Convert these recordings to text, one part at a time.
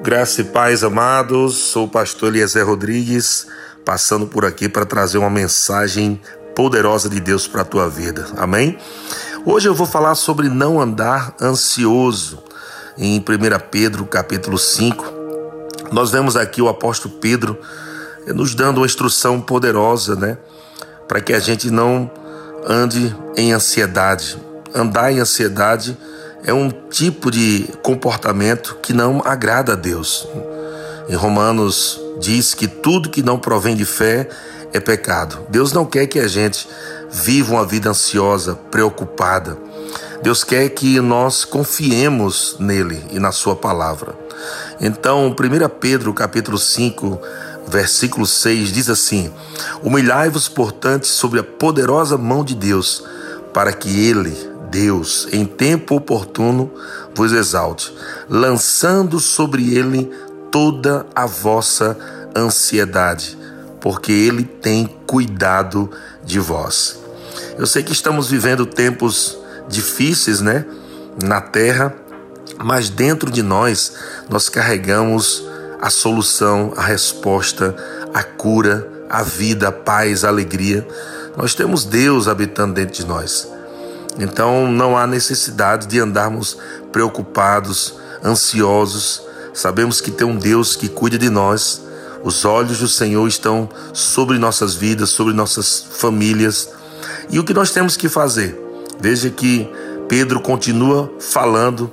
Graça e paz, amados. Sou o pastor Eliezer Rodrigues, passando por aqui para trazer uma mensagem poderosa de Deus para a tua vida. Amém? Hoje eu vou falar sobre não andar ansioso. Em 1 Pedro, capítulo 5, nós vemos aqui o apóstolo Pedro nos dando uma instrução poderosa, né? Para que a gente não ande em ansiedade. Andar em ansiedade é um tipo de comportamento que não agrada a Deus. Em Romanos diz que tudo que não provém de fé é pecado. Deus não quer que a gente viva uma vida ansiosa, preocupada. Deus quer que nós confiemos nele e na sua palavra. Então, 1 Pedro, capítulo 5, versículo 6 diz assim: Humilhai-vos, portanto, sobre a poderosa mão de Deus, para que ele, Deus, em tempo oportuno, vos exalte, lançando sobre ele toda a vossa ansiedade, porque ele tem cuidado de vós. Eu sei que estamos vivendo tempos difíceis, né, na terra, mas dentro de nós nós carregamos a solução, a resposta, a cura, a vida, a paz, a alegria. Nós temos Deus habitando dentro de nós. Então não há necessidade de andarmos preocupados, ansiosos. Sabemos que tem um Deus que cuida de nós. Os olhos do Senhor estão sobre nossas vidas, sobre nossas famílias. E o que nós temos que fazer? Veja que Pedro continua falando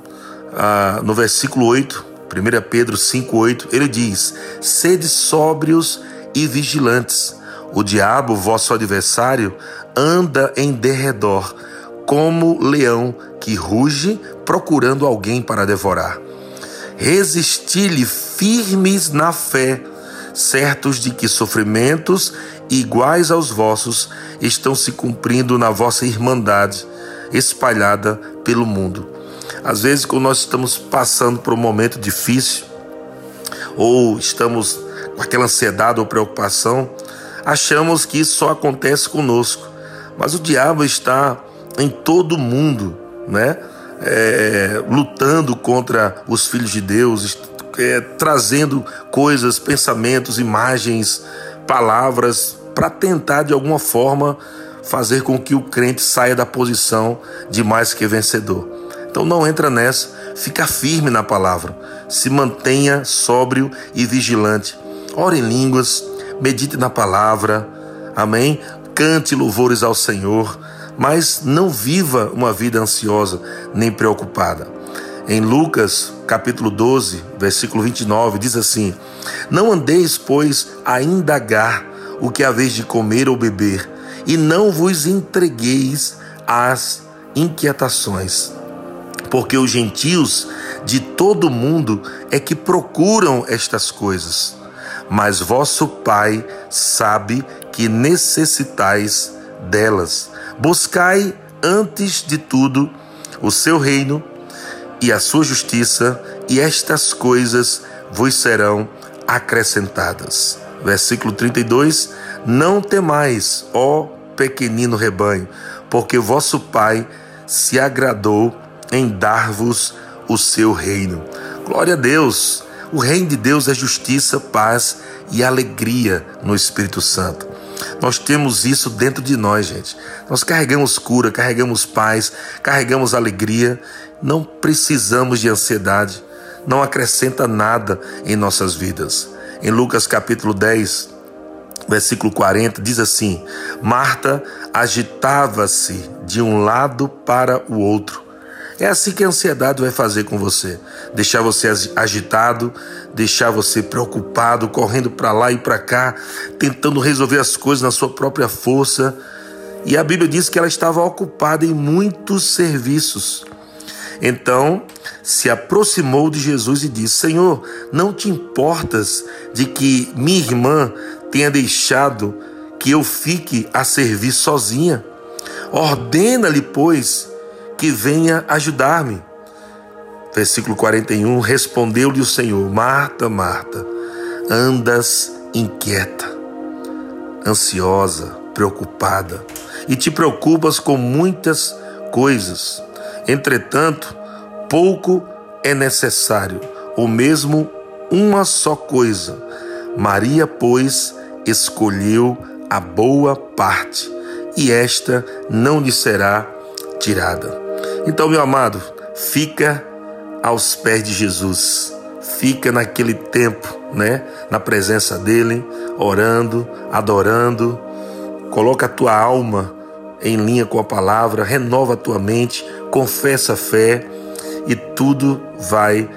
ah, no versículo 8, 1 Pedro 5,8, ele diz: Sede sóbrios e vigilantes. O diabo, vosso adversário, anda em derredor como leão que ruge procurando alguém para devorar. Resisti-lhe firmes na fé, certos de que sofrimentos iguais aos vossos estão se cumprindo na vossa irmandade, espalhada pelo mundo. Às vezes, quando nós estamos passando por um momento difícil, ou estamos com aquela ansiedade ou preocupação, achamos que isso só acontece conosco. Mas o diabo está em todo o mundo, né? É, lutando contra os filhos de Deus, é, trazendo coisas, pensamentos, imagens, palavras para tentar de alguma forma fazer com que o crente saia da posição de mais que vencedor. Então não entra nessa, fica firme na palavra, se mantenha sóbrio e vigilante. Ore em línguas, medite na palavra, amém? Cante louvores ao Senhor mas não viva uma vida ansiosa nem preocupada. Em Lucas, capítulo 12, versículo 29, diz assim: Não andeis, pois, a indagar o que haveis de comer ou beber, e não vos entregueis às inquietações, porque os gentios de todo o mundo é que procuram estas coisas. Mas vosso Pai sabe que necessitais delas. Buscai antes de tudo o seu reino e a sua justiça, e estas coisas vos serão acrescentadas. Versículo 32: Não temais, ó pequenino rebanho, porque vosso Pai se agradou em dar-vos o seu reino. Glória a Deus! O reino de Deus é justiça, paz e alegria no Espírito Santo. Nós temos isso dentro de nós, gente. Nós carregamos cura, carregamos paz, carregamos alegria. Não precisamos de ansiedade. Não acrescenta nada em nossas vidas. Em Lucas capítulo 10, versículo 40, diz assim: Marta agitava-se de um lado para o outro é assim que a ansiedade vai fazer com você, deixar você agitado, deixar você preocupado, correndo para lá e para cá, tentando resolver as coisas na sua própria força. E a Bíblia diz que ela estava ocupada em muitos serviços. Então se aproximou de Jesus e disse: Senhor, não te importas de que minha irmã tenha deixado que eu fique a servir sozinha? Ordena-lhe, pois, que venha ajudar-me. Versículo 41: Respondeu-lhe o Senhor: Marta, Marta, andas inquieta, ansiosa, preocupada, e te preocupas com muitas coisas. Entretanto, pouco é necessário, ou mesmo uma só coisa. Maria, pois, escolheu a boa parte, e esta não lhe será tirada. Então, meu amado, fica aos pés de Jesus. Fica naquele tempo, né, na presença dele, orando, adorando. Coloca a tua alma em linha com a palavra, renova a tua mente, confessa a fé e tudo vai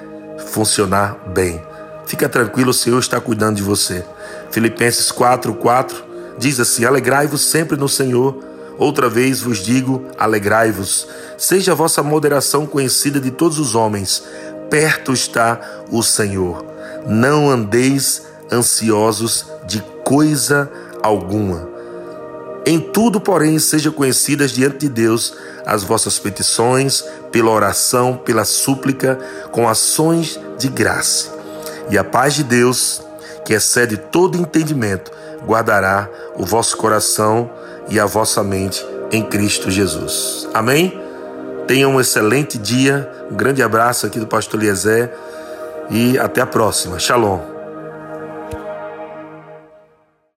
funcionar bem. Fica tranquilo, o Senhor está cuidando de você. Filipenses 4, 4 diz assim: Alegrai-vos sempre no Senhor. Outra vez vos digo: alegrai-vos. Seja a vossa moderação conhecida de todos os homens. Perto está o Senhor. Não andeis ansiosos de coisa alguma. Em tudo, porém, sejam conhecidas diante de Deus as vossas petições, pela oração, pela súplica, com ações de graça e a paz de Deus, que excede todo entendimento, guardará o vosso coração e a vossa mente em Cristo Jesus. Amém? Tenha um excelente dia. Um grande abraço aqui do pastor Eliezer e até a próxima. Shalom.